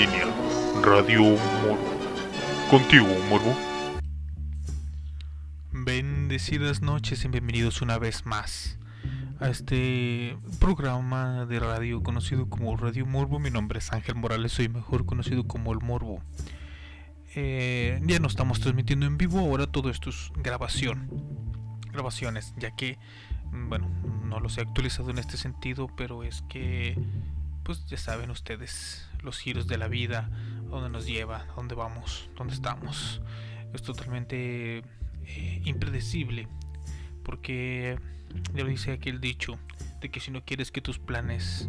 Radio Morbo. Contigo, Morbo. Bendecidas noches y bienvenidos una vez más a este programa de radio conocido como Radio Morbo. Mi nombre es Ángel Morales, soy mejor conocido como El Morbo. Eh, ya no estamos transmitiendo en vivo, ahora todo esto es grabación. Grabaciones, ya que, bueno, no los he actualizado en este sentido, pero es que, pues ya saben ustedes, los giros de la vida, a dónde nos lleva, a dónde vamos, dónde estamos. Es totalmente eh, impredecible, porque ya lo dice aquel dicho, de que si no quieres que tus planes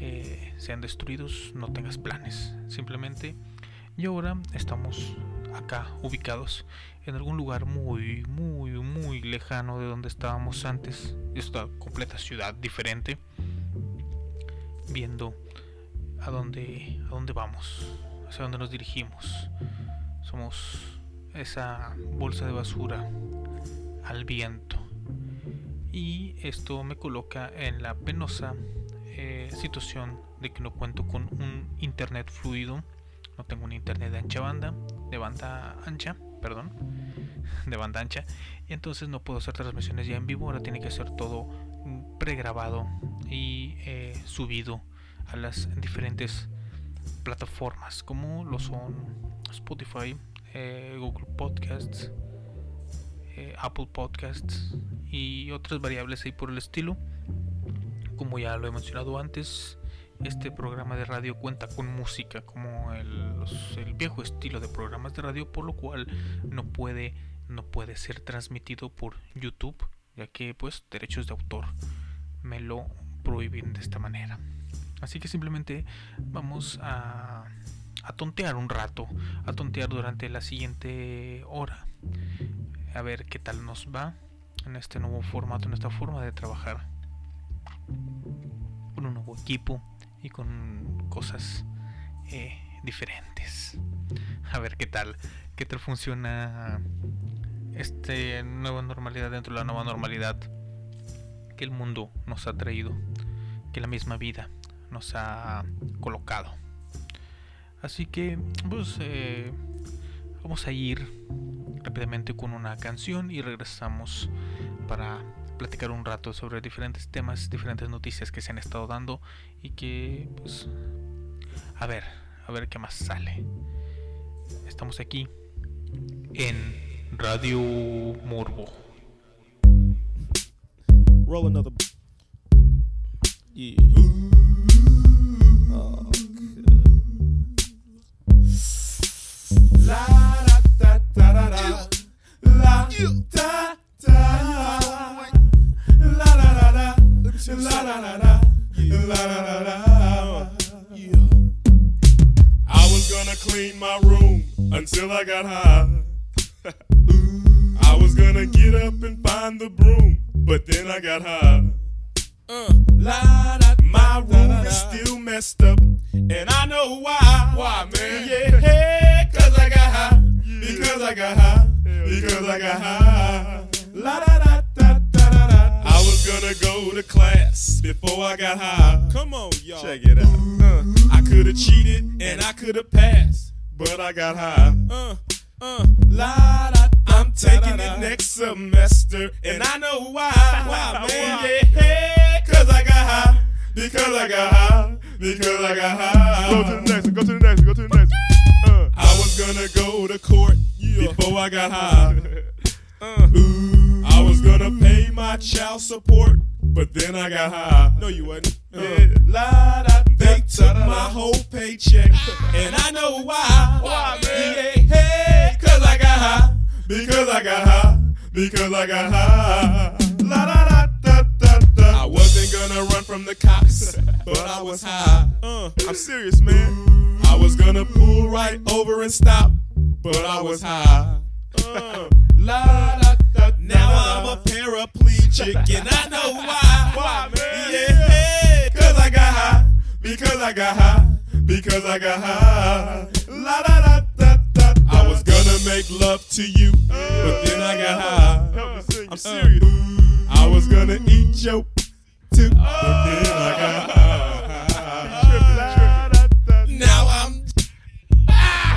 eh, sean destruidos, no tengas planes. Simplemente, y ahora estamos acá ubicados en algún lugar muy, muy, muy lejano de donde estábamos antes. Esta completa ciudad diferente, viendo a dónde, a dónde vamos, hacia dónde nos dirigimos. Somos esa bolsa de basura al viento. Y esto me coloca en la penosa eh, situación de que no cuento con un internet fluido. No tengo un internet de ancha banda, de banda ancha, perdón, de banda ancha. Y entonces no puedo hacer transmisiones ya en vivo. Ahora tiene que ser todo pregrabado y eh, subido a las diferentes plataformas como lo son Spotify, eh, Google Podcasts, eh, Apple Podcasts y otras variables ahí por el estilo. Como ya lo he mencionado antes, este programa de radio cuenta con música como el, el, viejo estilo de programas de radio, por lo cual no puede, no puede ser transmitido por YouTube, ya que pues derechos de autor me lo prohíben de esta manera. Así que simplemente vamos a, a tontear un rato, a tontear durante la siguiente hora. A ver qué tal nos va en este nuevo formato, en esta forma de trabajar. Con un nuevo equipo y con cosas eh, diferentes. A ver qué tal, qué tal funciona esta nueva normalidad dentro de la nueva normalidad que el mundo nos ha traído, que la misma vida nos ha colocado. Así que, pues, eh, vamos a ir rápidamente con una canción y regresamos para platicar un rato sobre diferentes temas, diferentes noticias que se han estado dando y que, pues, a ver, a ver qué más sale. Estamos aquí en Radio Morbo. Roll another. La da da da da. La da da. La. La. La. I was gonna clean my room until I got high. I was gonna get up and find the broom, but then I got high. Uh, la, da, my room is still messed up, and I know why. Why, man? Yeah, cause I got high. Because I got high. Because I got high. La da da da da da da. I was gonna go to class before I got high. Come on, y'all. Check it out. Uh, I could have cheated and I could have passed, but I got high. Uh, uh. La da. I'm taking it next semester, and I know why. Why, man? Yeah, cause I got high. Because I got high. Because I got high. Go to the next one. Go to the next one. Go to the next one. Uh, I was gonna go to court before I got high. uh. Ooh, I was gonna pay my child support, but then I got high. No, you wasn't. Uh. Yeah, la, da, they took my whole paycheck, and I know why. Why, man? Yeah, hey, cause I got high. Because I got high. Because I got high. Gonna run from the cops, but I was high. Uh, I'm serious, man. I was gonna pull right over and stop, but I was high. Uh, La da da. Now I'm a paraplegic, and I know why. Why, man? Yeah, cause I got high. Because I got high. Because I got high. La da da da da. I was gonna make love to you, but then I got high. help me sing. I'm serious. I was gonna eat your now I'm.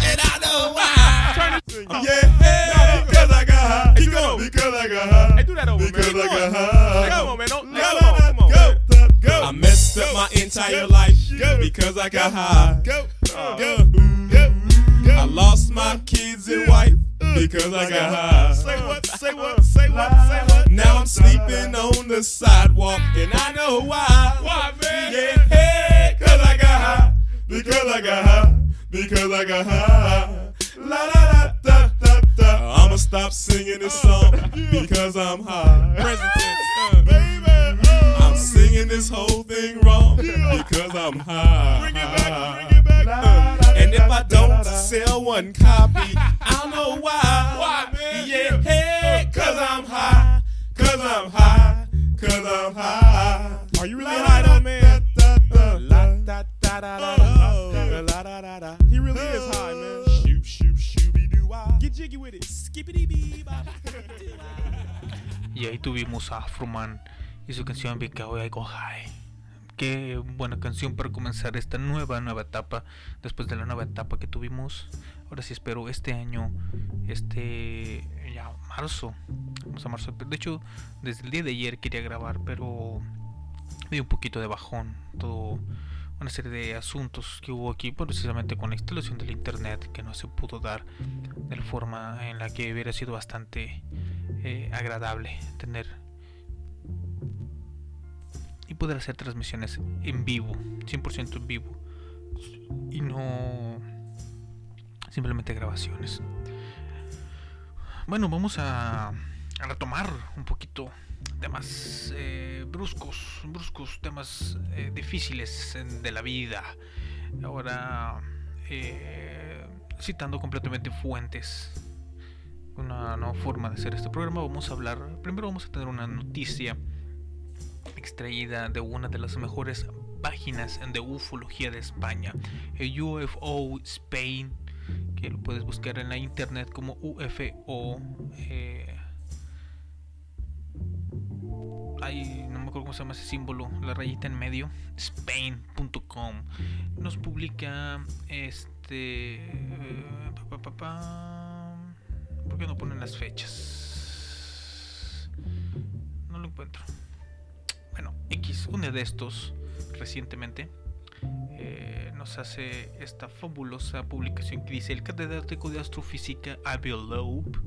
And I know why. Yeah, because I got high. Because I got high. Because I got high. Come on, man. Come on. Go. Go. I messed up my entire life because I got high. Go. Go. Go. I lost my kids and wife because I got high. Uh, say what? Say what? Say what? Say what? Now I'm sleeping on the sidewalk and I know why. Why, man? Yeah, hey, cause I got high. Because I got high. Because I got high. La la la da da da. I'ma stop singing this uh, song because I'm high. Present tense, uh, baby. Uh. I'm singing this whole thing wrong because I'm high. Bring it back, bring it back. Sell one copy, I don't know why. Why, man? Yeah, hey, cause I'm high. Cause I'm high. Cause I'm high. Are you really high though, man? He really is high, man. Shoop, shoop, shooby doo Get jiggy with it. Skippity bee Y ahí tuvimos a Afroman y su canción Because I Go High. Qué buena canción para comenzar esta nueva, nueva etapa. Después de la nueva etapa que tuvimos. Ahora sí espero este año, este ya marzo. Vamos a marzo. De hecho, desde el día de ayer quería grabar, pero dio un poquito de bajón. Todo una serie de asuntos que hubo aquí precisamente con la instalación del internet que no se pudo dar de la forma en la que hubiera sido bastante eh, agradable tener y poder hacer transmisiones en vivo 100% en vivo y no simplemente grabaciones bueno vamos a, a retomar un poquito temas eh, bruscos, bruscos, temas eh, difíciles de la vida. Ahora, eh, citando completamente fuentes, una nueva forma de hacer este programa, vamos a hablar, primero vamos a tener una noticia extraída de una de las mejores páginas de ufología de España, UFO Spain, que lo puedes buscar en la internet como UFO. no me acuerdo cómo se llama ese símbolo, la rayita en medio, spain.com, nos publica este... Pa, pa, pa, ¿Por qué no ponen las fechas? No lo encuentro. Bueno, X, uno de estos, recientemente, eh, nos hace esta fabulosa publicación que dice el catedrático de astrofísica Abiel Loeb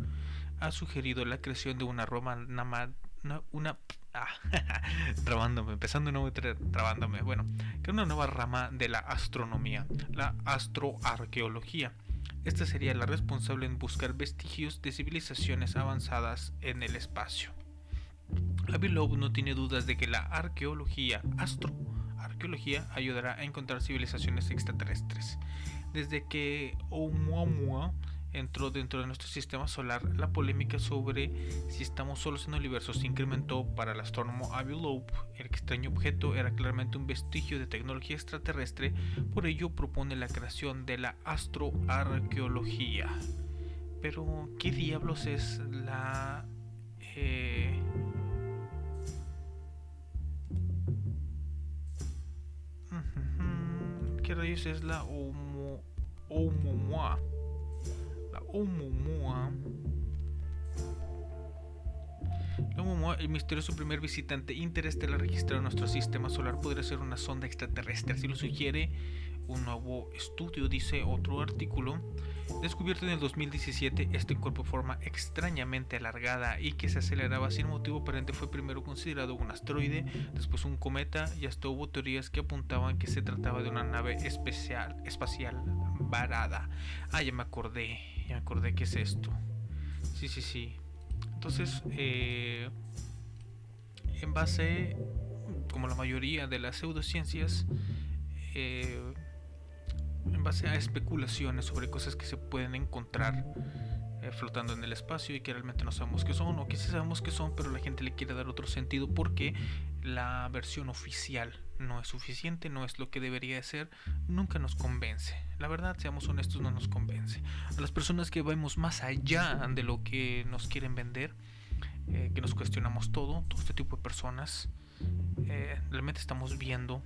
ha sugerido la creación de una Roma una, una ah, trabándome, empezando nuevo trabándome. Bueno, que una nueva rama de la astronomía, la astroarqueología. Esta sería la responsable en buscar vestigios de civilizaciones avanzadas en el espacio. Abilov no tiene dudas de que la arqueología, astroarqueología, ayudará a encontrar civilizaciones extraterrestres. Desde que Oumuamua entró dentro de nuestro sistema solar, la polémica sobre si estamos solos en el universo se incrementó para el astrónomo Avi Loeb. El extraño objeto era claramente un vestigio de tecnología extraterrestre, por ello propone la creación de la astroarqueología. Pero, ¿qué diablos es la... Eh, ¿Qué rayos es la Oumuamua? Oumuamua. Oumuamua, el misterioso primer visitante interestelar registrado en nuestro sistema solar, podría ser una sonda extraterrestre. Así lo sugiere un nuevo estudio, dice otro artículo. Descubierto en el 2017, este cuerpo forma extrañamente alargada y que se aceleraba sin motivo aparente fue primero considerado un asteroide, después un cometa y hasta hubo teorías que apuntaban que se trataba de una nave especial, espacial varada. Ah, ya me acordé, ya me acordé que es esto. Sí, sí, sí. Entonces, eh, en base, como la mayoría de las pseudociencias, eh, en base a especulaciones sobre cosas que se pueden encontrar eh, flotando en el espacio y que realmente no sabemos qué son, o que sí sabemos qué son, pero la gente le quiere dar otro sentido porque la versión oficial no es suficiente, no es lo que debería ser, nunca nos convence. La verdad, seamos honestos, no nos convence. A las personas que vemos más allá de lo que nos quieren vender, eh, que nos cuestionamos todo, todo este tipo de personas, eh, realmente estamos viendo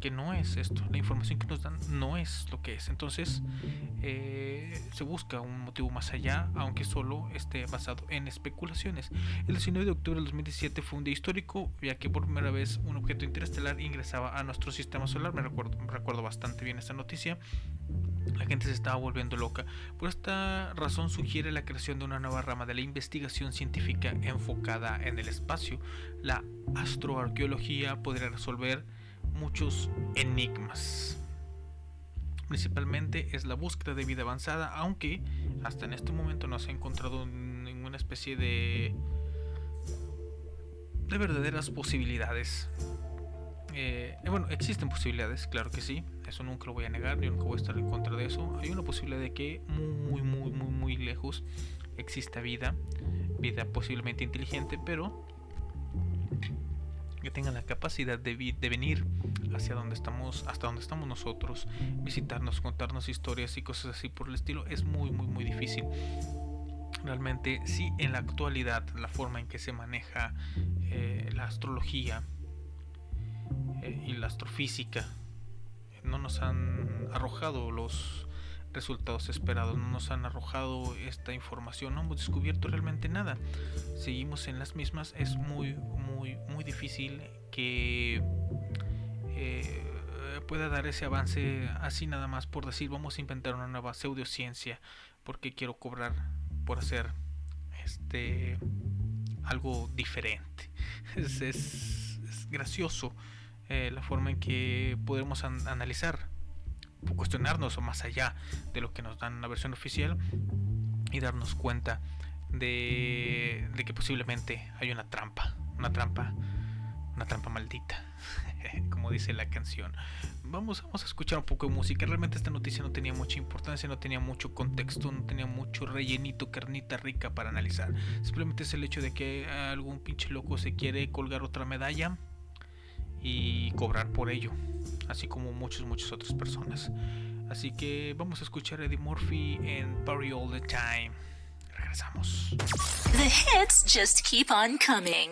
que no es esto. La información que nos dan no es lo que es. Entonces eh, se busca un motivo más allá, aunque solo esté basado en especulaciones. El 19 de octubre del 2017 fue un día histórico, ya que por primera vez un objeto interestelar ingresaba a nuestro sistema solar. Me recuerdo, me recuerdo bastante bien esta noticia. La gente se estaba volviendo loca. Por esta razón sugiere la creación de una nueva rama de la investigación científica enfocada en el espacio. La astroarqueología podría resolver muchos enigmas. Principalmente es la búsqueda de vida avanzada, aunque hasta en este momento no se ha encontrado ninguna especie de de verdaderas posibilidades. Eh, bueno, existen posibilidades, claro que sí. Eso nunca lo voy a negar, yo nunca voy a estar en contra de eso. Hay una posibilidad de que muy, muy, muy, muy lejos exista vida, vida posiblemente inteligente, pero que tengan la capacidad de, venir hacia donde estamos, hasta donde estamos nosotros, visitarnos, contarnos historias y cosas así por el estilo, es muy, muy, muy difícil. Realmente, sí, en la actualidad, la forma en que se maneja eh, la astrología eh, y la astrofísica no nos han arrojado los resultados esperados, no nos han arrojado esta información, no hemos descubierto realmente nada. Seguimos en las mismas, es muy, muy, muy difícil que eh, pueda dar ese avance así nada más por decir vamos a inventar una nueva pseudociencia porque quiero cobrar por hacer este algo diferente. Es, es, gracioso eh, la forma en que podemos an analizar, cuestionarnos o más allá de lo que nos dan la versión oficial y darnos cuenta de, de que posiblemente hay una trampa, una trampa, una trampa maldita, como dice la canción. Vamos, vamos a escuchar un poco de música. Realmente esta noticia no tenía mucha importancia, no tenía mucho contexto, no tenía mucho rellenito, carnita rica para analizar. Simplemente es el hecho de que algún pinche loco se quiere colgar otra medalla y cobrar por ello, así como muchas, muchas otras personas. Así que vamos a escuchar a Eddie Murphy en Party All the Time. Regresamos. The hits just keep on coming.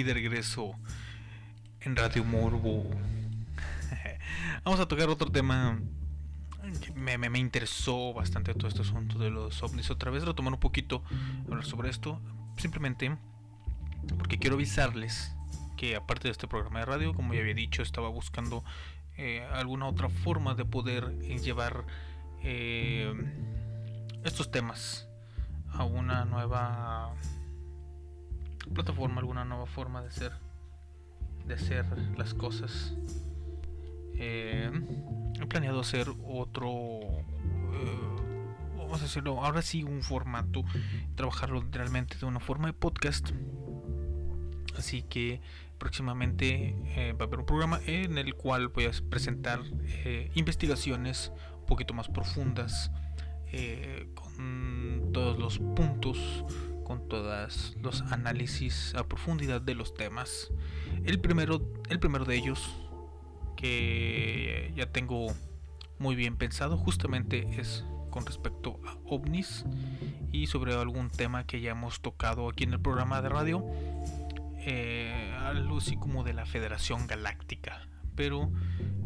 Aquí de regreso en Radio Morbo. Vamos a tocar otro tema me, me- me interesó bastante todo este asunto de los ovnis. Otra vez retomar un poquito, hablar sobre esto. Simplemente porque quiero avisarles que aparte de este programa de radio, como ya había dicho, estaba buscando eh, alguna otra forma de poder eh, llevar eh, estos temas a una nueva plataforma, alguna nueva forma de hacer de hacer las cosas. Eh, he planeado hacer otro, eh, vamos a decirlo, ahora sí un formato, trabajarlo realmente de una forma de podcast. Así que próximamente eh, va a haber un programa en el cual voy a presentar investigaciones un poquito más profundas con todos los puntos, con todos los análisis a profundidad de los temas. El primero, el primero de ellos que ya tengo muy bien pensado justamente es con respecto a ovnis y sobre algún tema que ya hemos tocado aquí en el programa de radio eh, algo así como de la Federación Galáctica, pero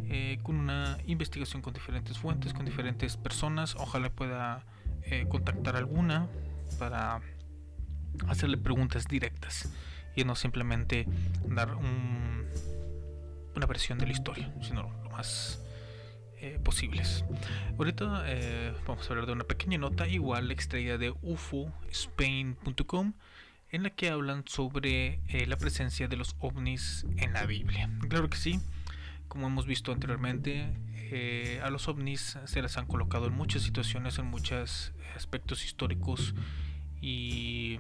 eh, con una investigación con diferentes fuentes, con diferentes personas. Ojalá pueda eh, contactar alguna para hacerle preguntas directas y no simplemente dar un- una versión de la historia, sino lo más eh, posibles. Ahorita eh, vamos a hablar de una pequeña nota igual extraída de ufospain.com en la que hablan sobre eh, la presencia de los ovnis en la Biblia. Claro que sí, como hemos visto anteriormente, eh, a los ovnis se les han colocado en muchas situaciones, en muchos aspectos históricos y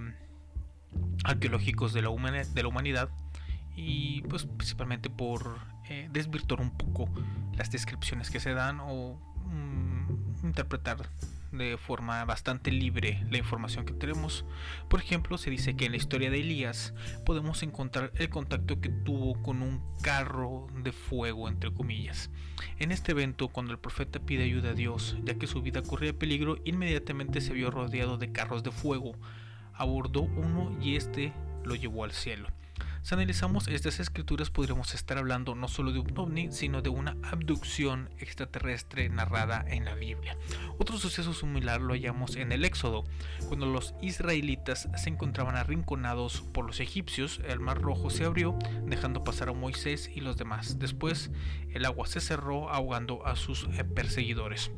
arqueológicos de la, humanidad y pues principalmente por eh, desvirtuar un poco las descripciones que se dan o mm, interpretar de forma bastante libre la información que tenemos. Por ejemplo, se dice que en la historia de Elías podemos encontrar el contacto que tuvo con un carro de fuego, entre comillas. En este evento, cuando el profeta pide ayuda a Dios, ya que su vida corría peligro, inmediatamente se vio rodeado de carros de fuego. Abordó uno y este lo llevó al cielo. Si analizamos estas escrituras podríamos estar hablando no solo de un ovni, sino de una abducción extraterrestre narrada en la Biblia. Otro suceso similar lo hallamos en el Éxodo, cuando los israelitas se encontraban arrinconados por los egipcios, el mar rojo se abrió, dejando pasar a Moisés y los demás. Después, el agua se cerró ahogando a sus perseguidores.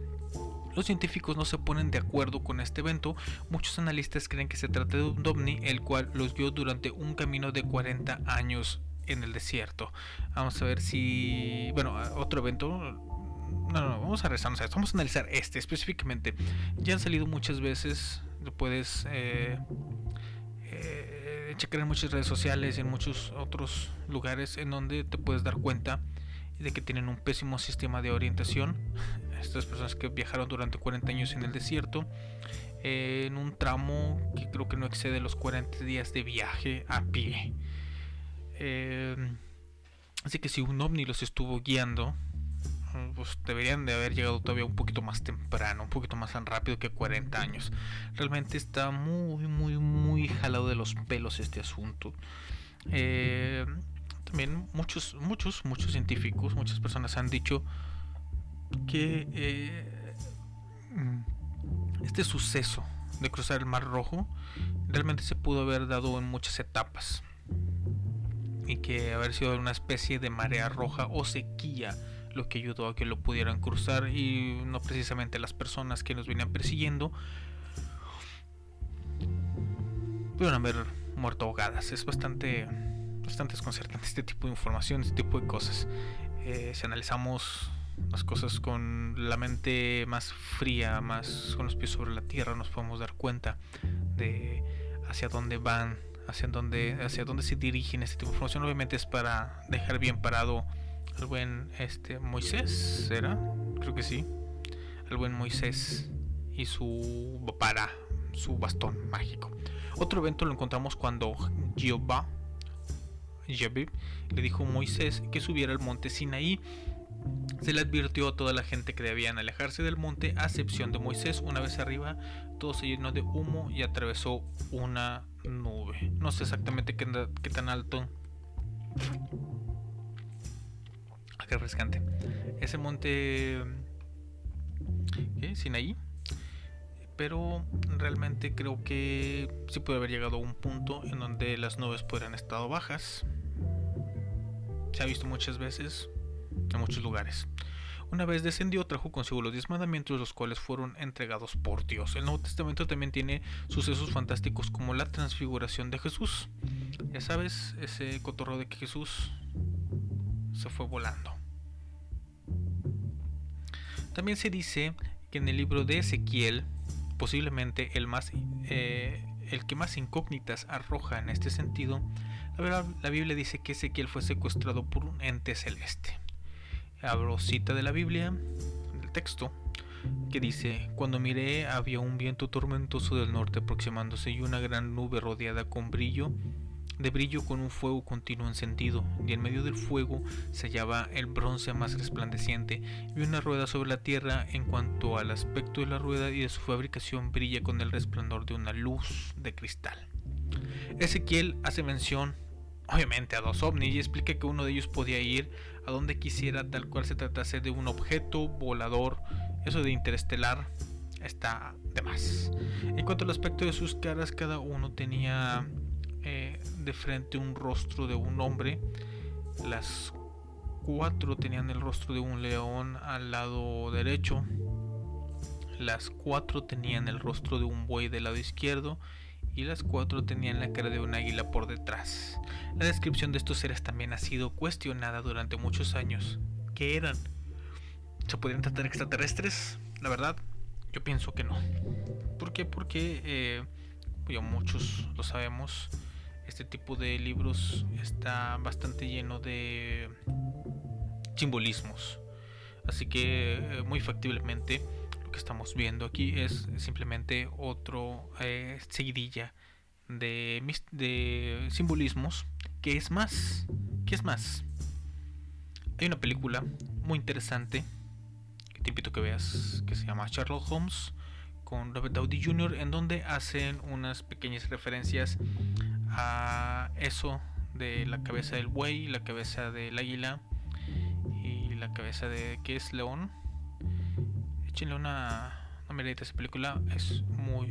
Los científicos no se ponen de acuerdo con este evento. Muchos analistas creen que se trata de un ovni, el cual los guió durante un camino de 40 años en el desierto. Vamos a ver si. Bueno, otro evento. No, no, no, vamos a rezarnos a esto. Vamos a analizar este específicamente. Ya han salido muchas veces. Lo puedes eh, eh, checar en muchas redes sociales, en muchos otros lugares en donde te puedes dar cuenta de que tienen un pésimo sistema de orientación. Estas personas que viajaron durante 40 años en el desierto, eh, en un tramo que creo que no excede los 40 días de viaje a pie. Eh, así que si un ovni los estuvo guiando, pues deberían de haber llegado todavía un poquito más temprano, un poquito más tan rápido que 40 años. Realmente está muy, muy, muy jalado de los pelos este asunto. Eh, también muchos, muchos, muchos científicos, muchas personas han dicho que eh, este suceso de cruzar el Mar Rojo realmente se pudo haber dado en muchas etapas y que haber sido una especie de marea roja o sequía lo que ayudó a que lo pudieran cruzar y no precisamente las personas que nos venían persiguiendo pudieron haber muerto ahogadas. Es bastante, bastante desconcertante este tipo de información, este tipo de cosas. Eh, si analizamos las cosas con la mente más fría, más con los pies sobre la tierra, nos podemos dar cuenta de hacia dónde van, hacia dónde, hacia dónde se dirigen este tipo de información. Obviamente es para dejar bien parado al buen este Moisés, ¿será? Creo que sí. Al buen Moisés y su para su bastón mágico. Otro evento lo encontramos cuando Jehová Yahvé le dijo a Moisés que subiera al monte Sinaí Se le advirtió a toda la gente que debían alejarse del monte, a excepción de Moisés. Una vez arriba, todo se llenó de humo y atravesó una nube. No sé exactamente qué, qué tan alto. Ah, Qué refrescante. Ese monte. ¿Qué? Sinaí. Pero realmente creo que sí puede haber llegado a un punto en donde las nubes podrían estado bajas. Se ha visto muchas veces en muchos lugares. Una vez descendió, trajo consigo los diez mandamientos, los cuales fueron entregados por Dios. El Nuevo Testamento también tiene sucesos fantásticos como la transfiguración de Jesús. Ya sabes, ese cotorreo de que Jesús se fue volando. También se dice que en el libro de Ezequiel, posiblemente el, más, eh, el que más incógnitas arroja en este sentido, la Biblia dice que Ezequiel fue secuestrado por un ente celeste abro cita de la Biblia, del texto, que dice, cuando miré había un viento tormentoso del norte aproximándose y una gran nube rodeada con brillo, de brillo con un fuego continuo encendido, y en medio del fuego se hallaba el bronce más resplandeciente, y una rueda sobre la tierra en cuanto al aspecto de la rueda y de su fabricación brilla con el resplandor de una luz de cristal. Ezequiel hace mención obviamente a dos ovnis y explica que uno de ellos podía ir a donde quisiera tal cual se tratase de un objeto volador eso de interestelar está de más. En cuanto al aspecto de sus caras cada uno tenía eh, de frente un rostro de un hombre. Las cuatro tenían el rostro de un león al lado derecho. Las cuatro tenían el rostro de un buey del lado izquierdo y las cuatro tenían la cara de un águila por detrás. La descripción de estos seres también ha sido cuestionada durante muchos años. ¿Qué eran? ¿Se podrían tratar extraterrestres? La verdad, yo pienso que no. ¿Por qué? Porque, eh, muchos lo sabemos, este tipo de libros está bastante lleno de simbolismos. Así que, eh, muy factiblemente, que estamos viendo aquí es simplemente otro eh, seguidilla de, de simbolismos. Que es más que es más hay una película muy interesante que te invito que veas que se llama Sherlock Holmes con Robert Downey Jr. en donde hacen unas pequeñas referencias a eso de la cabeza del buey, la cabeza del águila y la cabeza de que es león échenle una, una miradita esa película, es muy,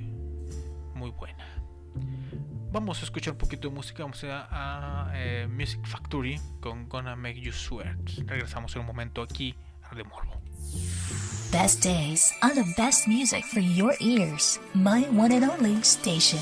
muy buena. Vamos a escuchar un poquito de música, vamos a, a eh, Music Factory con Gonna Make You Sweat. Regresamos en un momento aquí a De Morbo. Best days on the best music for your ears. My one and only station.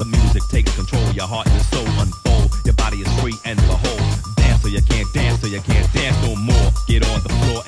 The music takes control. Your heart and soul unfold. Your body is free and behold. Dance so you can't dance, so you can't dance no more. Get on the floor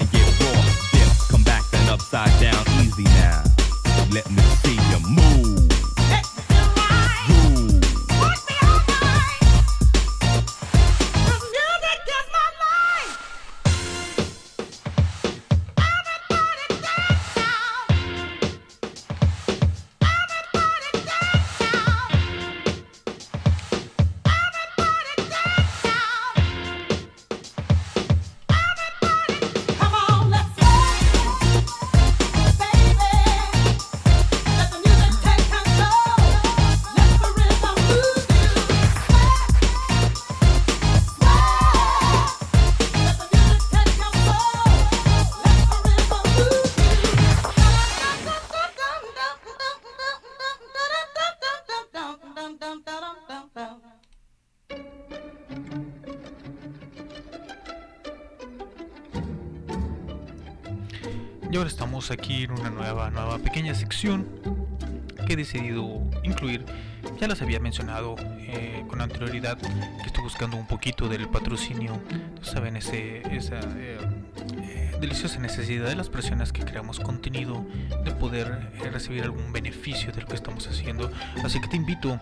sección que he decidido incluir. Ya las había mencionado eh, con anterioridad que estoy buscando un poquito del patrocinio. Saben, ese, esa eh, eh, deliciosa necesidad de las personas que creamos contenido de poder eh, recibir algún beneficio de lo que estamos haciendo. Así que te invito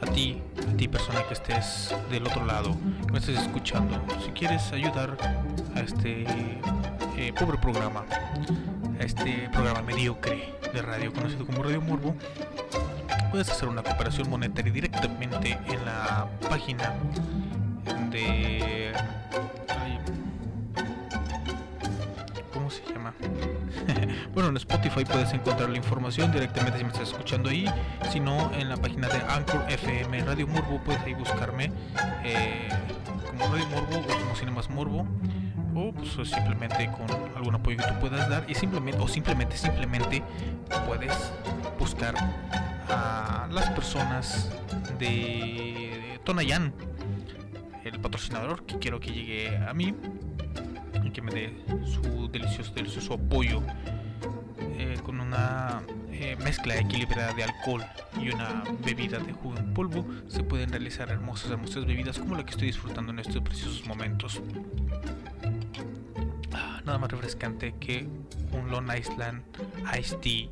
a ti, a ti persona que estés del otro lado, que me estés escuchando, si quieres ayudar a este eh, pobre programa, a este programa mediocre de radio conocido como Radio Morbo, puedes hacer una cooperación monetaria directamente en la página de... ¿Cómo se llama? bueno, en Spotify puedes encontrar la información directamente si me estás escuchando ahí. Si no, en la página de Anchor FM Radio Morbo puedes ahí buscarme eh, como Radio Morbo o como Cinemas Morbo. O pues o simplemente con algún apoyo que tú puedas dar. Y simplemente, o simplemente, simplemente puedes buscar a las personas de Tonayan, el patrocinador que quiero que llegue a mí y que me dé su delicioso, delicioso apoyo eh, con una eh, mezcla equilibrada de alcohol y una bebida de jugo en polvo se pueden realizar hermosas, hermosas bebidas como la que estoy disfrutando en estos preciosos momentos. Nada más refrescante que un Long Island Iced Tea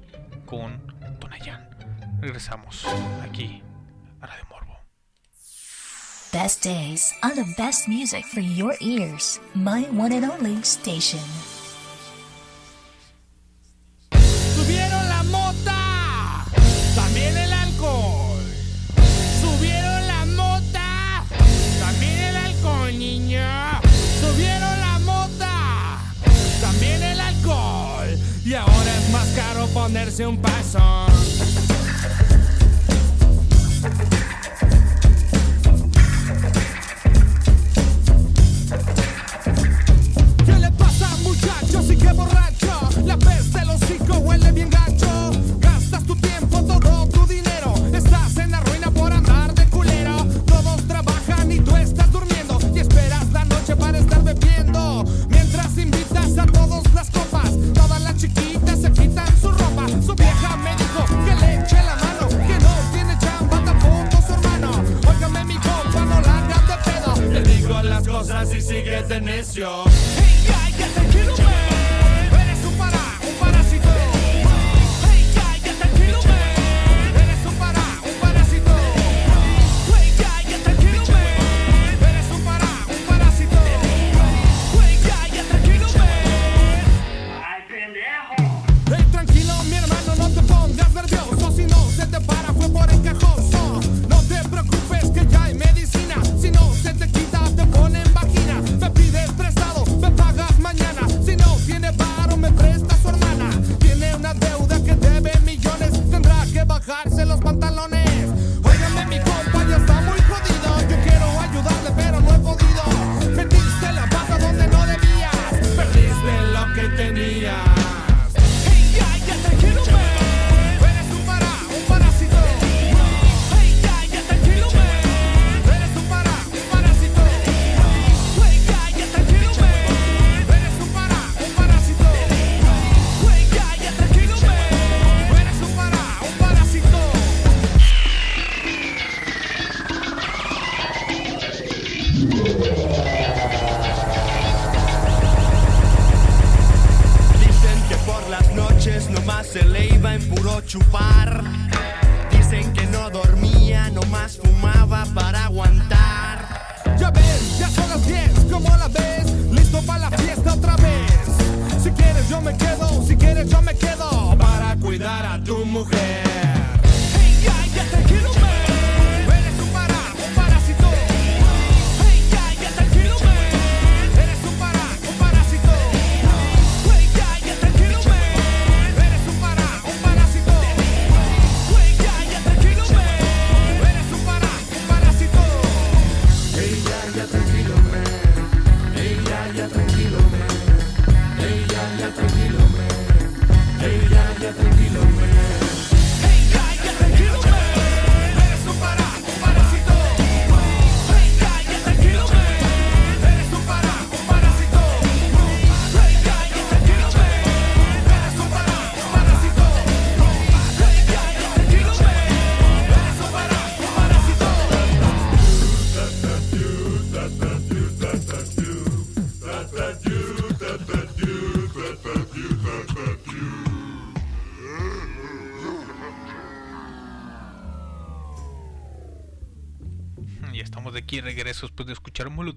con Tonayan. Regresamos aquí a Radio Morbo. Best days are the best music for your ears. My one and only station. Y ahora es más caro ponerse un paso. ¿Qué le pasa, muchacho? Sí que borracho. La peste del hocico huele bien gacho. Chiquitas se quitan su ropa. Su vieja me dijo que le eche la mano. Que no tiene chamba tampoco su hermano. Óigame mi compa, no la hagas de pedo. Te digo las cosas y sigue de necio. Hey, guy, get the kilo, man.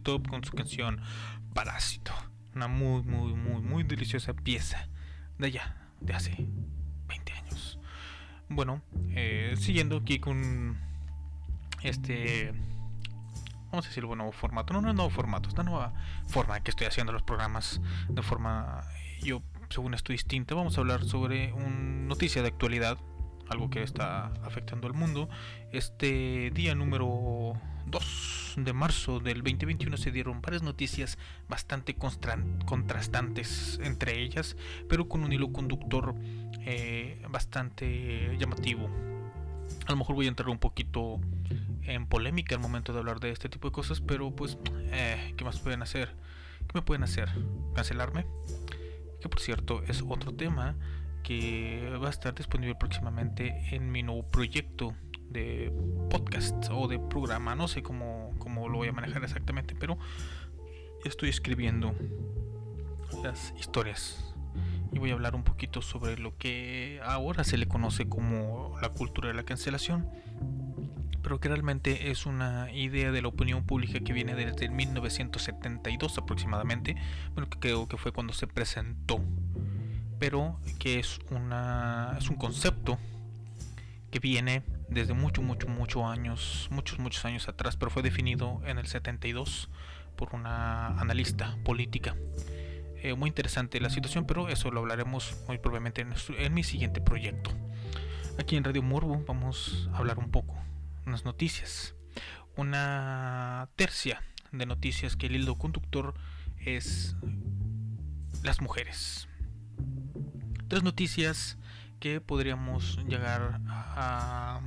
Con su canción Parásito. Una muy, muy, muy, muy deliciosa pieza de allá, de hace 20 años. Bueno, eh, siguiendo aquí con este. Vamos a decirlo, nuevo formato. No, no es nuevo formato, es una nueva forma en que estoy haciendo los programas de forma. Yo, según esto, distinta. Vamos a hablar sobre una noticia de actualidad algo que está afectando al mundo. Este día número 2 de marzo del 2021 se dieron varias noticias bastante contrastantes entre ellas, pero con un hilo conductor eh, bastante llamativo. A lo mejor voy a entrar un poquito en polémica al momento de hablar de este tipo de cosas, pero pues, eh, ¿qué más pueden hacer? ¿Qué me pueden hacer? ¿Cancelarme? Que por cierto es otro tema que va a estar disponible próximamente en mi nuevo proyecto de podcast o de programa, no sé cómo, cómo lo voy a manejar exactamente, pero estoy escribiendo las historias. Y voy a hablar un poquito sobre lo que ahora se le conoce como la cultura de la cancelación, pero que realmente es una idea de la opinión pública que viene desde 1972 aproximadamente, bueno, que creo que fue cuando se presentó pero que es una es un concepto que viene desde mucho mucho muchos años muchos muchos años atrás pero fue definido en el 72 por una analista política. Eh, muy interesante la situación pero eso lo hablaremos muy probablemente en, mi siguiente proyecto. Aquí en Radio Morbo vamos a hablar un poco unas noticias. Una tercia de noticias que el hilo conductor es las mujeres tres noticias que podríamos llegar a,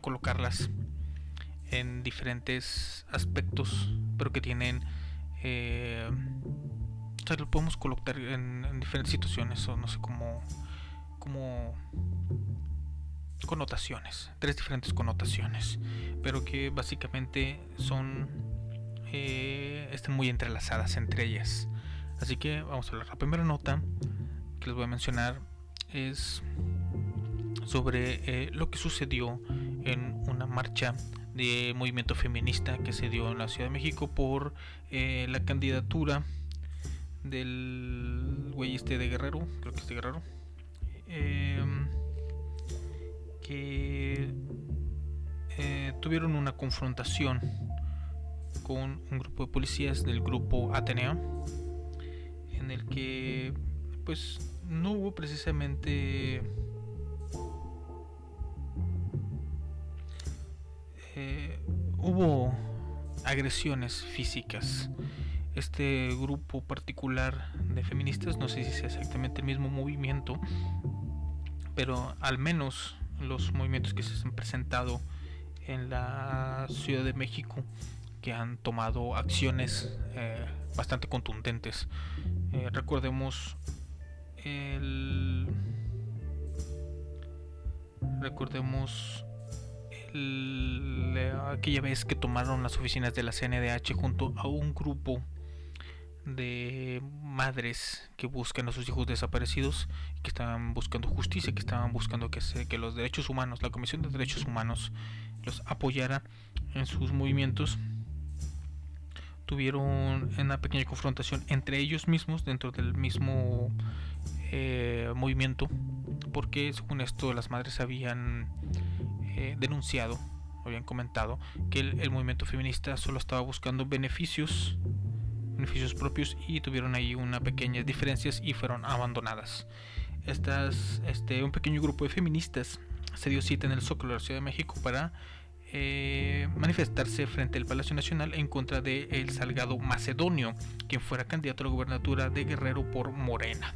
colocarlas en diferentes aspectos, pero que tienen, eh, o sea, lo podemos colocar en, en diferentes situaciones o no sé cómo, cómo connotaciones, tres diferentes connotaciones, pero que básicamente son eh, están muy entrelazadas entre ellas. Así que vamos a hablar. La primera nota que les voy a mencionar es sobre eh, lo que sucedió en una marcha de movimiento feminista que se dio en la Ciudad de México por eh, la candidatura del güey este de Guerrero, creo que es de Guerrero, em, que eh, tuvieron una confrontación con un grupo de policías del grupo Ateneo en el que pues no hubo precisamente eh, hubo agresiones físicas. Este grupo particular de feministas no sé si es exactamente el mismo movimiento pero al menos los movimientos que se han presentado en la Ciudad de México que han tomado acciones eh, bastante contundentes. Eh, recordemos el recordemos el- la- aquella vez que tomaron las oficinas de la CNDH junto a un grupo de madres que buscan a sus hijos desaparecidos, que estaban buscando justicia, que estaban buscando que, se, que los derechos humanos, la Comisión de Derechos Humanos, los apoyara en sus movimientos. Tuvieron una pequeña confrontación entre ellos mismos dentro del mismo eh, movimiento, porque según esto las madres habían eh, denunciado, habían comentado que el, movimiento feminista solo estaba buscando beneficios beneficios propios y tuvieron ahí unas pequeñas diferencias y fueron abandonadas. Estas, este, un pequeño grupo de feministas se dio cita en el Zócalo de la Ciudad de México para eh, manifestarse frente al Palacio Nacional en contra de el Salgado Macedonio, quien fuera candidato a la gubernatura de Guerrero por Morena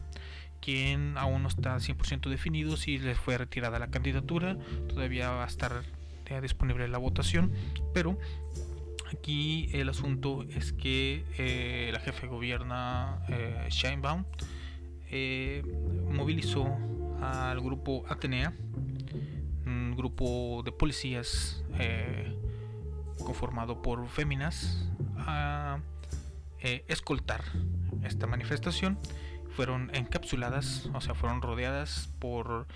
quien aún no está 100% definido si les fue retirada la candidatura, todavía va a estar eh, disponible la votación, pero Aquí el asunto es que eh, la jefe de gobierno eh, Scheinbaum movilizó al grupo Atenea, grupo de policías eh, conformado por féminas, a eh, escoltar esta manifestación. Fueron encapsuladas, o sea, fueron rodeadas por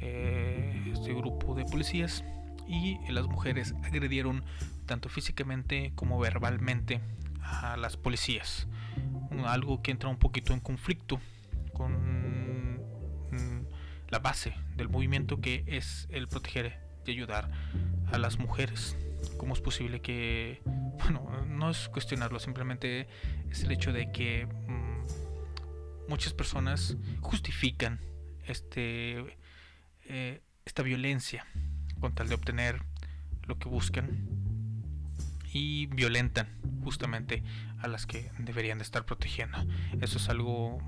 eh, este grupo de policías y las mujeres agredieron tanto físicamente como verbalmente a las policías. Algo que entra un poquito en conflicto con la base del movimiento que es el proteger y ayudar a las mujeres. ¿Cómo es posible que, bueno, no es cuestionarlo, simplemente es el hecho de que mm, muchas personas justifican este, eh, esta violencia con tal de obtener lo que buscan y violentan justamente a las que deberían de estar protegiendo. Eso es algo,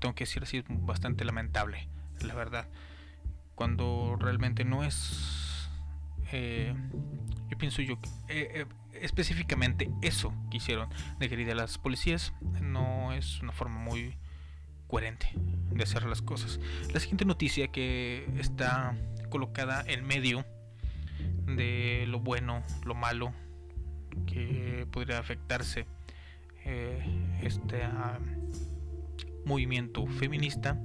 tengo que decir así, bastante lamentable, la verdad. Cuando realmente no es, eh, yo pienso yo, eh, eh, específicamente eso que hicieron de agredir a las policías, no es una forma muy coherente de hacer las cosas. La siguiente noticia que está colocada en medio de lo bueno, lo malo que podría afectarse eh, este movimiento feminista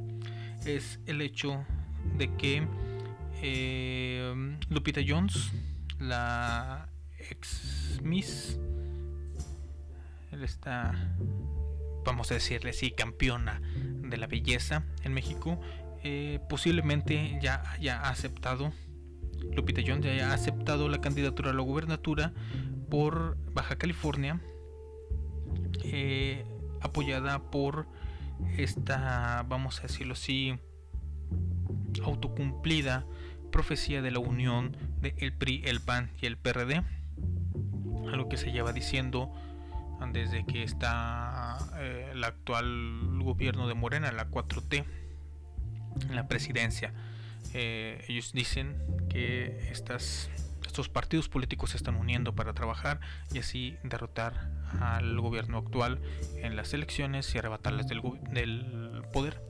es el hecho de que eh, Lupita Jones, la ex Miss, él está, vamos a decirle así, campeona de la belleza en México, eh, posiblemente ya haya aceptado, Lupita Jones ya haya aceptado la candidatura a la gubernatura por Baja California, eh, apoyada por esta, vamos a decirlo así, autocumplida profecía de la unión de el PRI, el PAN y el PRD, algo que se lleva diciendo desde que está eh, el actual gobierno de Morena, la 4T, en la presidencia. Eh, ellos dicen que estas, estos partidos políticos se están uniendo para trabajar y así derrotar al gobierno actual en las elecciones y arrebatarles del, poder.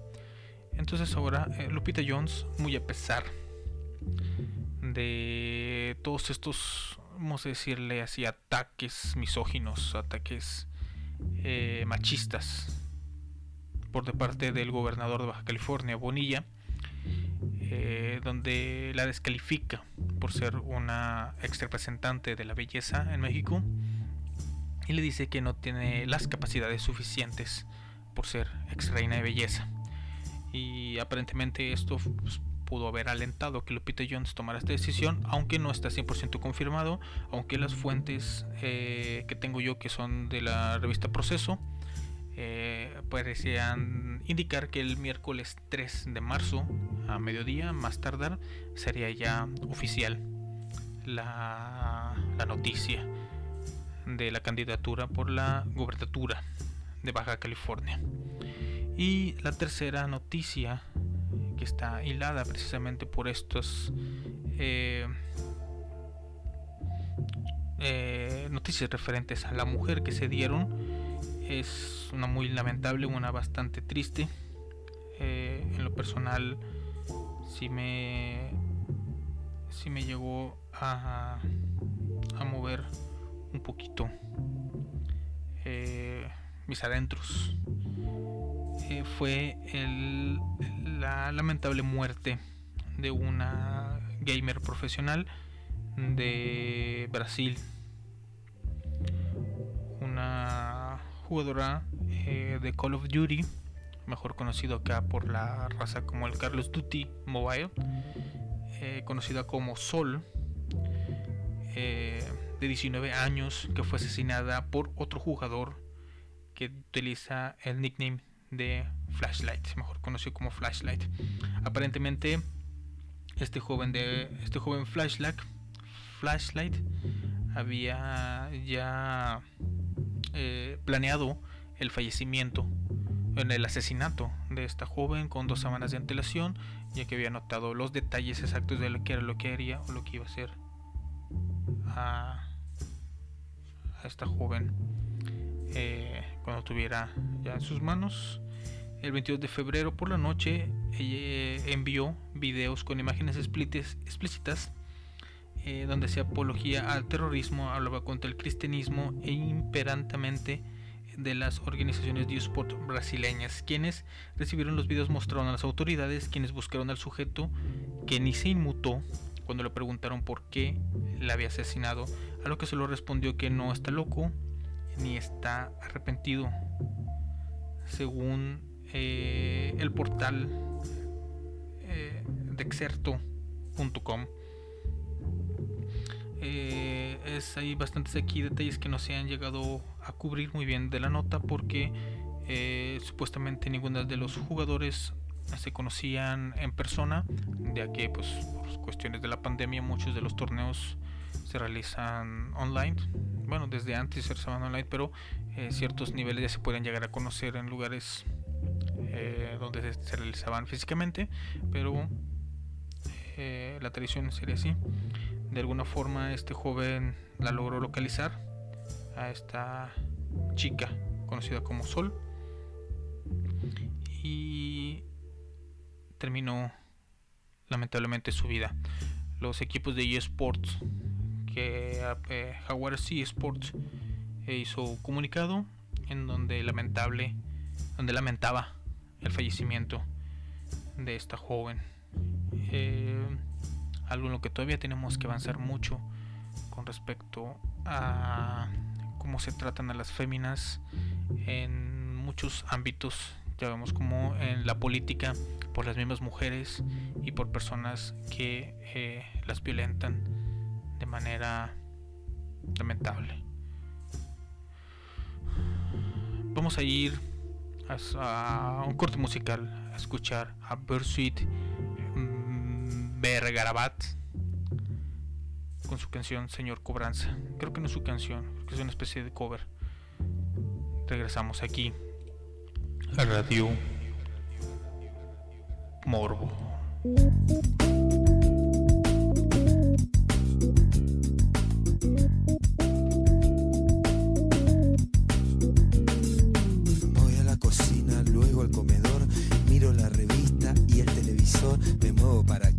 Entonces ahora eh, Lupita Jones, muy a pesar de todos estos, vamos a decirle así, ataques misóginos, ataques eh, machistas por de parte del gobernador de Baja California, Bonilla, eh, donde la descalifica por ser una ex representante de la belleza en México y le dice que no tiene las capacidades suficientes por ser ex reina de belleza. Y aparentemente esto pues, pudo haber alentado que Lupita Jones tomara esta decisión, aunque no está 100% confirmado, aunque las fuentes eh, que tengo yo que son de la revista Proceso eh, parecían indicar que el miércoles 3 de marzo a mediodía, más tardar, sería ya oficial la, noticia de la candidatura por la gubernatura de Baja California. Y la tercera noticia que está hilada precisamente por estos eh, eh, noticias referentes a la mujer que se dieron es una muy lamentable, una bastante triste. Eh, en lo personal, sí me, sí me llegó a, a mover un poquito eh, mis adentros. Eh, fue el- la lamentable muerte de una gamer profesional de Brasil. Una jugadora eh, de Call of Duty, mejor conocido acá por la raza como el Carlos Duty Mobile, eh, conocida como Sol, eh, de 19 años, que fue asesinada por otro jugador que utiliza el nickname de Flashlight, mejor conocido como Flashlight. Aparentemente, este joven de este joven Flashlight, Flashlight había ya eh, planeado el fallecimiento, en el asesinato de esta joven con dos semanas de antelación, ya que había notado los detalles exactos de lo que era lo que haría o lo que iba a hacer a, a esta joven eh, cuando tuviera ya en sus manos. El 22 de febrero por la noche ella envió videos con imágenes explícitas eh, donde hacía apología al terrorismo, hablaba contra el cristianismo e imperantemente de las organizaciones de eSport brasileñas, quienes recibieron los videos mostraron a las autoridades, quienes buscaron al sujeto que ni se inmutó cuando le preguntaron por qué la había asesinado, a lo que se lo respondió que no está loco ni está arrepentido. Según eh, el portal eh, dexerto.com, eh, es hay bastantes aquí detalles que no se han llegado a cubrir muy bien de la nota porque eh, supuestamente ninguno de los jugadores se conocían en persona ya que pues por cuestiones de la pandemia muchos de los torneos se realizan online. Bueno desde antes se realizaban online pero eh, ciertos niveles ya se pueden llegar a conocer en lugares donde se, realizaban físicamente pero la tradición sería así de alguna forma este joven la logró localizar a esta chica conocida como Sol y terminó lamentablemente su vida. Los equipos de eSports que eh, Jaguar C Sports eh, hizo un comunicado en donde lamentable donde lamentaba el fallecimiento de esta joven. Eh, algo en lo que todavía tenemos que avanzar mucho con respecto a cómo se tratan a las féminas en muchos ámbitos ya vemos como en la política por las mismas mujeres y por personas que eh, las violentan de manera lamentable. Vamos a ir a, un corte musical a escuchar a Bersuit Bergarabat con su canción Señor Cobranza. Creo que no es su canción, creo es una especie de cover. Regresamos aquí a Radio Morbo. Voy a la cocina, luego al comedor, miro la revista y el televisor, me muevo para aquí,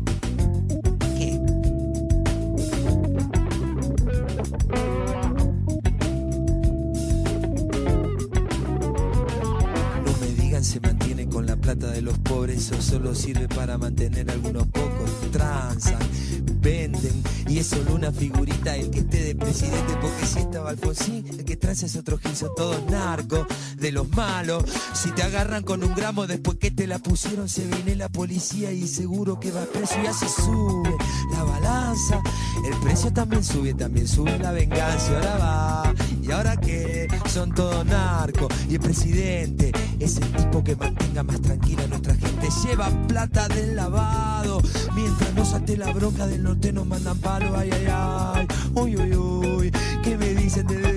Figurita el que esté de presidente porque si estaba Alfonsín, el que transa es otro gil, son todos narcos de los malos. Si te agarran con un gramo después que te la pusieron se viene la policía y seguro que va preso y así sube la balanza. El precio también sube, también sube la venganza ahora va. ¿Y ahora qué? Son todos narcos y el presidente es el tipo que mantenga más tranquila a nuestra gente. Lleva plata del lavado. Mientras no salte la bronca del norte nos mandan palo. Ay, ay, ay. Uy, uy, uy. ¿Qué me dicen del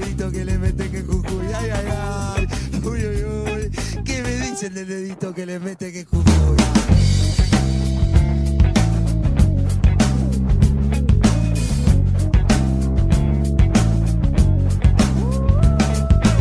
El dedito que le mete que escucho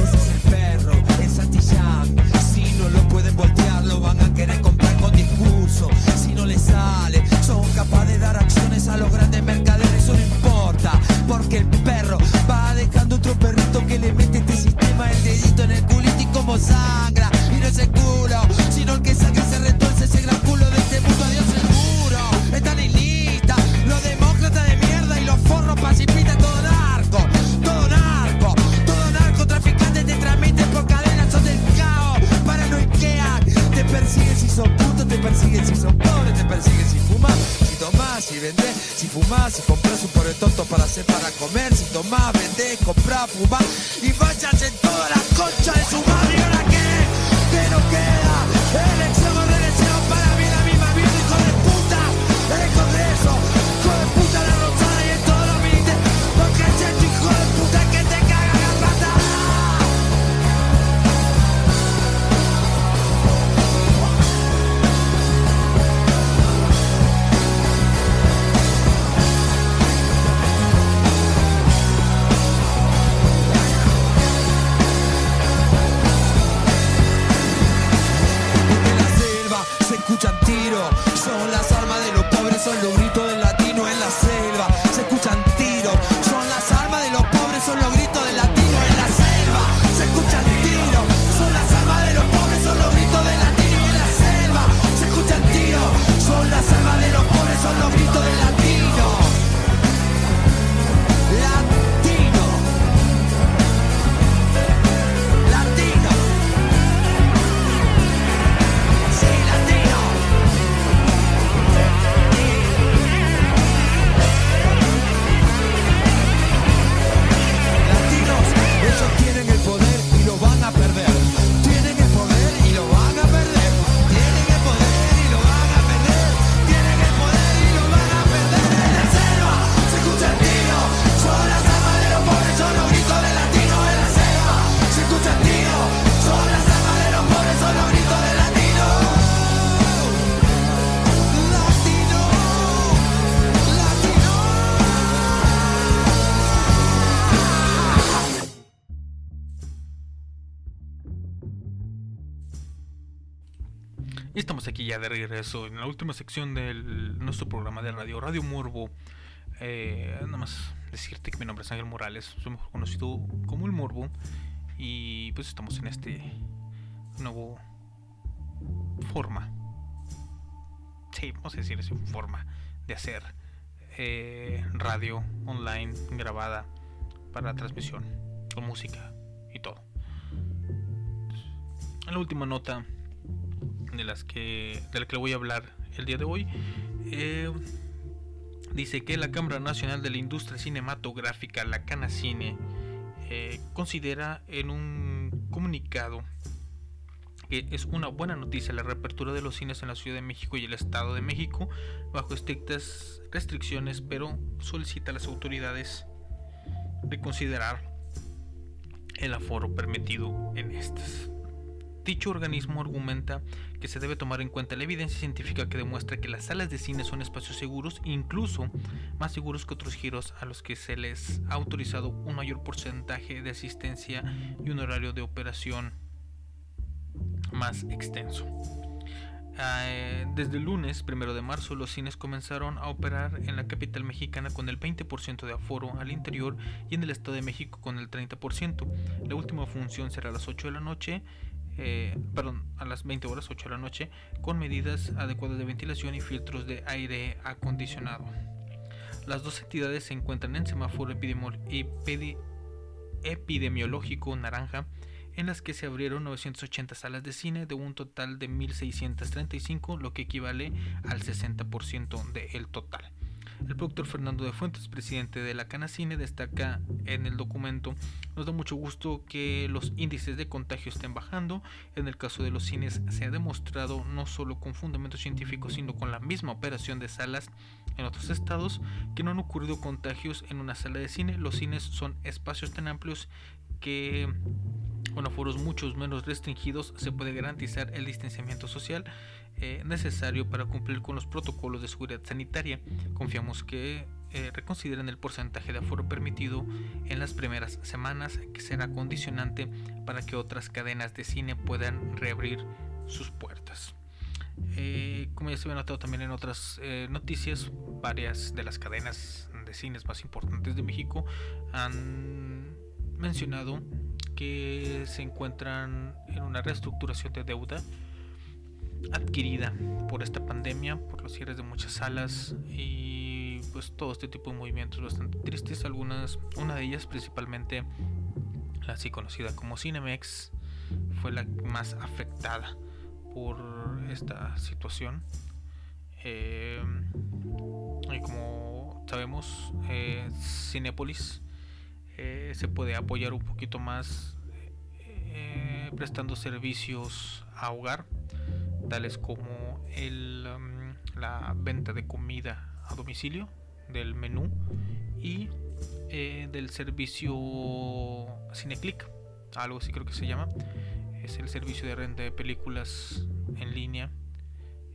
Ese es el perro, el Santi Si no lo pueden voltear, lo van a querer comprar con discurso. Si no le sale, son capaz de dar acciones a los grandes mercaderes. Eso no importa Porque el perro va dejando otro perrito que le mete Este sistema El dedito en el culito y como sangra. Y no es el culo, sino el que saca se retuerce ese gran culo de este mundo. Adiós seguro, están en lista. Los demócratas de mierda y los forros pacifistas, todo narco, todo narco, todo narcotraficantes te transmiten por cadenas, son del caos, paranoiquean. Te persiguen si son putos, te persiguen si son pobres, te persiguen si fumas, si tomás, si vendés, si fumás, si compras un pobre tonto para hacer para comer, si tomás, vendés, comprás, fumás y vayas en toda la concha de su madre. ¿Y ahora qué? ¿Qué nos queda? Elección ya de regreso en la última sección de nuestro programa de radio, Radio Morbo. Eh, nada más decirte que mi nombre es Ángel Morales, soy mejor conocido como el Morbo. Y pues estamos en este nuevo forma. Sí, vamos a decir así, forma de hacer eh, radio online grabada para transmisión, con música y todo. En la última nota de las que la que voy a hablar el día de hoy eh, dice que la Cámara Nacional de la Industria Cinematográfica, la Canacine, eh, considera en un comunicado que es una buena noticia la reapertura de los cines en la Ciudad de México y el Estado de México bajo estrictas restricciones, pero solicita a las autoridades reconsiderar el aforo permitido en estas. Dicho organismo argumenta que se debe tomar en cuenta la evidencia científica que demuestra que las salas de cine son espacios seguros, incluso más seguros que otros giros a los que se les ha autorizado un mayor porcentaje de asistencia y un horario de operación más extenso. Eh, desde el lunes, primero de marzo, los cines comenzaron a operar en la capital mexicana con el 20% de aforo al interior y en el Estado de México con el 30%. La última función será a las 8 de la noche eh, perdón, a las 20 horas 8 de la noche con medidas adecuadas de ventilación y filtros de aire acondicionado. Las dos entidades se encuentran en semáforo epidemiológico naranja en las que se abrieron 980 salas de cine de un total de 1.635, lo que equivale al 60% del total. El productor Fernando de Fuentes, presidente de la Canacine, destaca en el documento, nos da mucho gusto que los índices de contagio estén bajando. En el caso de los cines se ha demostrado no solo con fundamentos científicos, sino con la misma operación de salas en otros estados que no han ocurrido contagios en una sala de cine. Los cines son espacios tan amplios que con aforos muchos menos restringidos se puede garantizar el distanciamiento social eh, necesario para cumplir con los protocolos de seguridad sanitaria. Confiamos que eh, reconsideren el porcentaje de aforo permitido en las primeras semanas, que será condicionante para que otras cadenas de cine puedan reabrir sus puertas. Eh, como ya se había notado también en otras eh, noticias, varias de las cadenas de cines más importantes de México han mencionado que se encuentran en una reestructuración de deuda adquirida por esta pandemia, por los cierres de muchas salas y pues todo este tipo de movimientos bastante tristes. Algunas, una de ellas principalmente la así conocida como Cinemex, fue la más afectada por esta situación. Eh, y como sabemos, eh, Cinépolis eh, se puede apoyar un poquito más prestando servicios a hogar, tales como el, um, la venta de comida a domicilio, del menú y eh, del servicio Cineclick, algo así creo que se llama. Es el servicio de renta de películas en línea,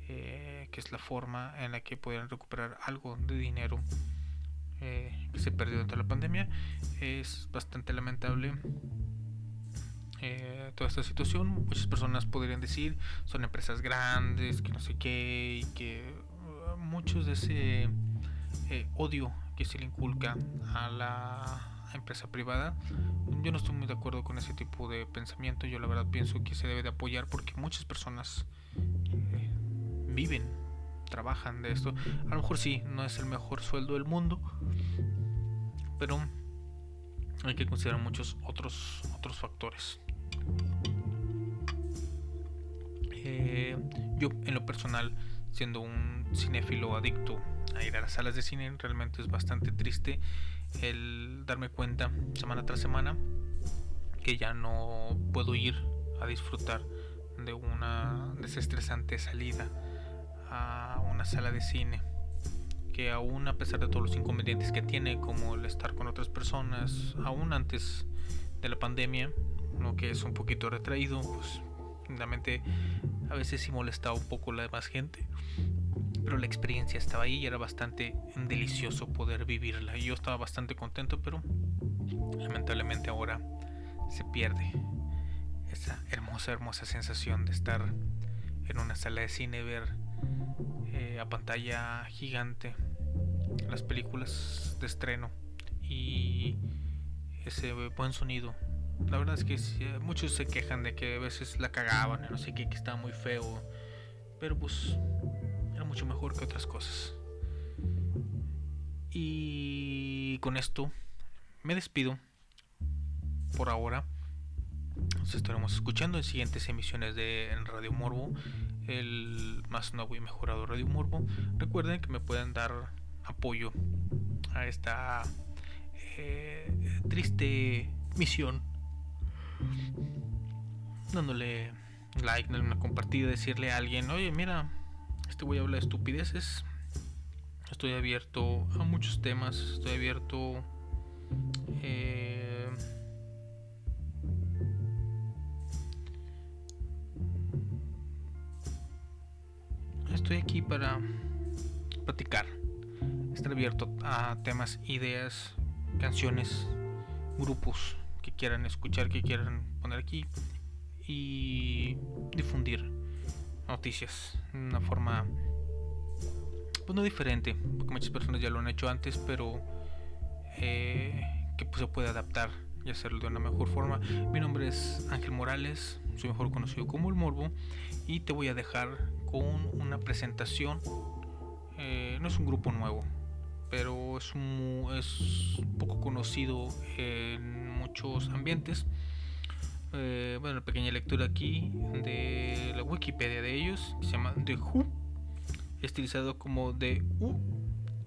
eh, que es la forma en la que pueden recuperar algo de dinero eh, que se perdió durante la pandemia. Es bastante lamentable eh, toda esta situación. Muchas personas podrían decir son empresas grandes, que no sé qué, y que uh, muchos de ese eh, odio que se le inculca a la empresa privada. Yo no estoy muy de acuerdo con ese tipo de pensamiento. Yo la verdad pienso que se debe de apoyar porque muchas personas eh, viven, trabajan de esto. A lo mejor sí, no es el mejor sueldo del mundo, pero hay que considerar muchos otros otros factores. Eh, yo en lo personal, siendo un cinéfilo adicto a ir a las salas de cine, realmente es bastante triste el darme cuenta semana tras semana que ya no puedo ir a disfrutar de una desestresante salida a una sala de cine que aún a pesar de todos los inconvenientes que tiene como el estar con otras personas aún antes de la pandemia lo que es un poquito retraído pues realmente a veces sí molestaba un poco la demás gente pero la experiencia estaba ahí y era bastante delicioso poder vivirla. Yo estaba bastante contento pero lamentablemente ahora se pierde esa hermosa hermosa sensación de estar en una sala de cine ver eh, a pantalla gigante las películas de estreno y ese buen sonido la verdad es que eh, muchos se quejan de que a veces la cagaban, no sé qué, que estaba muy feo. Pero pues era mucho mejor que otras cosas. Y con esto me despido por ahora. Nos estaremos escuchando en siguientes emisiones de Radio Morbo, el más nuevo y mejorado Radio Morbo. Recuerden que me pueden dar apoyo a esta eh, triste misión dándole like, dándole una compartida, decirle a alguien, oye, mira, este voy a hablar de estupideces. Estoy abierto a muchos temas, estoy abierto... eh, estoy aquí para platicar, estar abierto a temas, ideas, canciones, grupos quieran escuchar, que quieran poner aquí y difundir noticias de una forma pues no diferente, porque muchas personas ya lo han hecho antes, pero eh, que pues, se puede adaptar y hacerlo de una mejor forma. Mi nombre es Ángel Morales, soy mejor conocido como el Morbo, y te voy a dejar con una presentación. Eh, no es un grupo nuevo, pero es, es poco conocido en muchos ambientes. Eh, bueno, pequeña lectura aquí de la Wikipedia de ellos, se llama The Who, estilizado como The Who.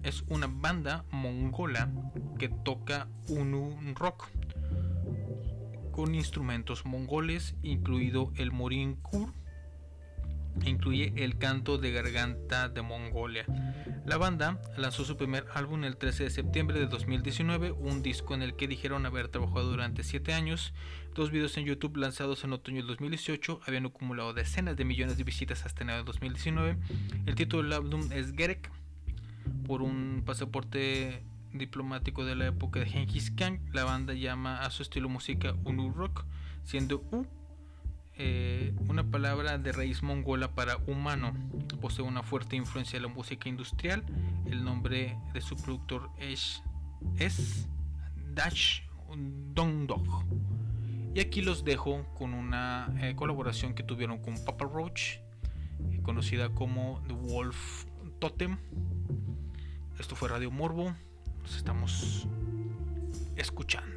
Es una banda mongola que toca un rock con instrumentos mongoles, incluido el morinkur, incluye el canto de garganta de Mongolia. La banda lanzó su primer álbum el 13 de septiembre de 2019, un disco en el que dijeron haber trabajado durante 7 años. Dos videos en YouTube lanzados en otoño del 2018 habían acumulado decenas de millones de visitas hasta enero de 2019. El título del álbum es Gerek, por un pasaporte diplomático de la época de Genghis Khan. La banda llama a su estilo música Unu Rock, siendo U eh, una palabra de raíz mongola para humano. Posee una fuerte influencia de la música industrial. El nombre de su productor es, es Dash Dongdog. Y aquí los dejo con una eh, colaboración que tuvieron con Papa Roach, eh, conocida como The Wolf Totem. Esto fue Radio Morbo. Nos estamos escuchando.